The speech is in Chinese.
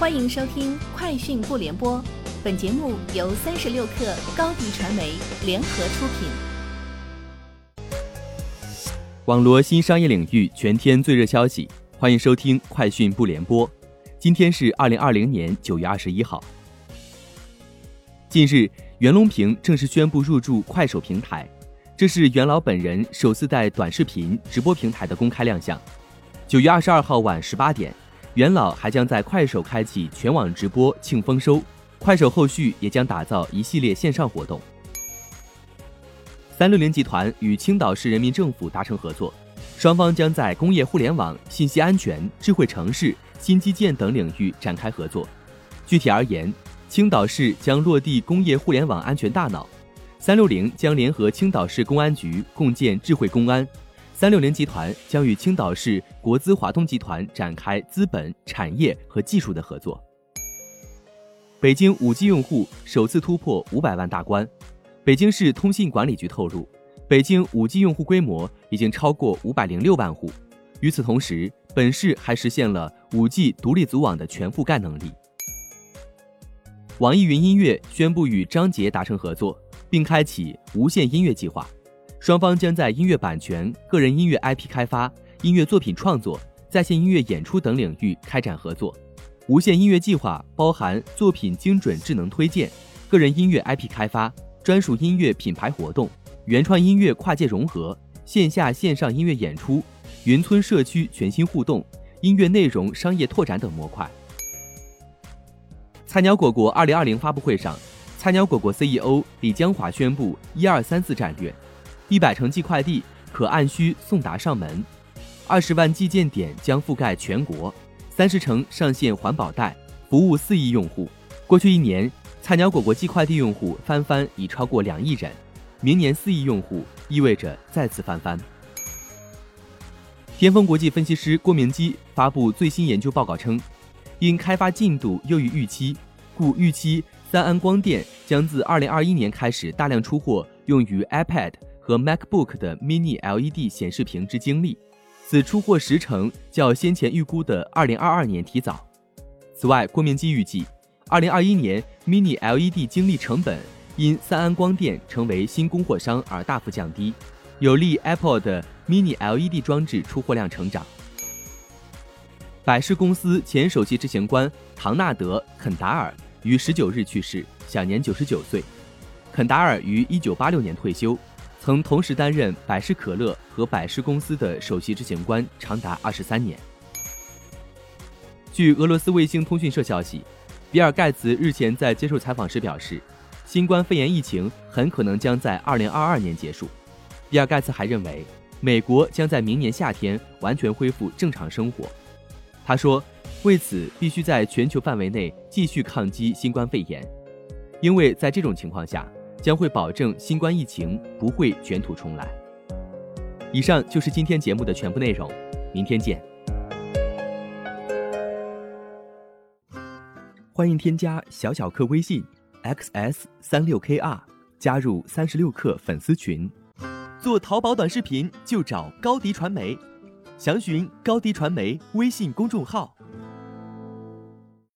欢迎收听《快讯不联播》，本节目由三十六克高低传媒联合出品。网罗新商业领域全天最热消息，欢迎收听《快讯不联播》。今天是二零二零年九月二十一号。近日，袁隆平正式宣布入驻快手平台，这是袁老本人首次在短视频直播平台的公开亮相。九月二十二号晚十八点。元老还将在快手开启全网直播庆丰收，快手后续也将打造一系列线上活动。三六零集团与青岛市人民政府达成合作，双方将在工业互联网、信息安全、智慧城市、新基建等领域展开合作。具体而言，青岛市将落地工业互联网安全大脑，三六零将联合青岛市公安局共建智慧公安。三六零集团将与青岛市国资华东集团展开资本、产业和技术的合作。北京五 G 用户首次突破五百万大关。北京市通信管理局透露，北京五 G 用户规模已经超过五百零六万户。与此同时，本市还实现了五 G 独立组网的全覆盖能力。网易云音乐宣布与张杰达成合作，并开启无线音乐计划。双方将在音乐版权、个人音乐 IP 开发、音乐作品创作、在线音乐演出等领域开展合作。无线音乐计划包含作品精准智能推荐、个人音乐 IP 开发、专属音乐品牌活动、原创音乐跨界融合、线下线上音乐演出、云村社区全新互动、音乐内容商业拓展等模块。菜鸟果果二零二零发布会上，菜鸟果果 CEO 李江华宣布“一二三四”战略。一百城寄快递可按需送达上门，二十万寄件点将覆盖全国，三十城上线环保袋，服务四亿用户。过去一年，菜鸟果果寄快递用户翻番已超过两亿人，明年四亿用户意味着再次翻番。天风国际分析师郭明基发布最新研究报告称，因开发进度优于预期，故预期三安光电将自二零二一年开始大量出货用于 iPad。和 MacBook 的 Mini LED 显示屏之经历，此出货时程较先前预估的2022年提早。此外，郭明基预计，2021年 Mini LED 经历成本因三安光电成为新供货商而大幅降低，有利 Apple 的 Mini LED 装置出货量成长。百事公司前首席执行官唐纳德·肯达尔于19日去世，享年99岁。肯达尔于1986年退休。曾同时担任百事可乐和百事公司的首席执行官长达二十三年。据俄罗斯卫星通讯社消息，比尔·盖茨日前在接受采访时表示，新冠肺炎疫情很可能将在二零二二年结束。比尔·盖茨还认为，美国将在明年夏天完全恢复正常生活。他说，为此必须在全球范围内继续抗击新冠肺炎，因为在这种情况下。将会保证新冠疫情不会卷土重来。以上就是今天节目的全部内容，明天见。欢迎添加小小客微信 xs 三六 kr，加入三十六课粉丝群。做淘宝短视频就找高迪传媒，详询高迪传媒微信公众号。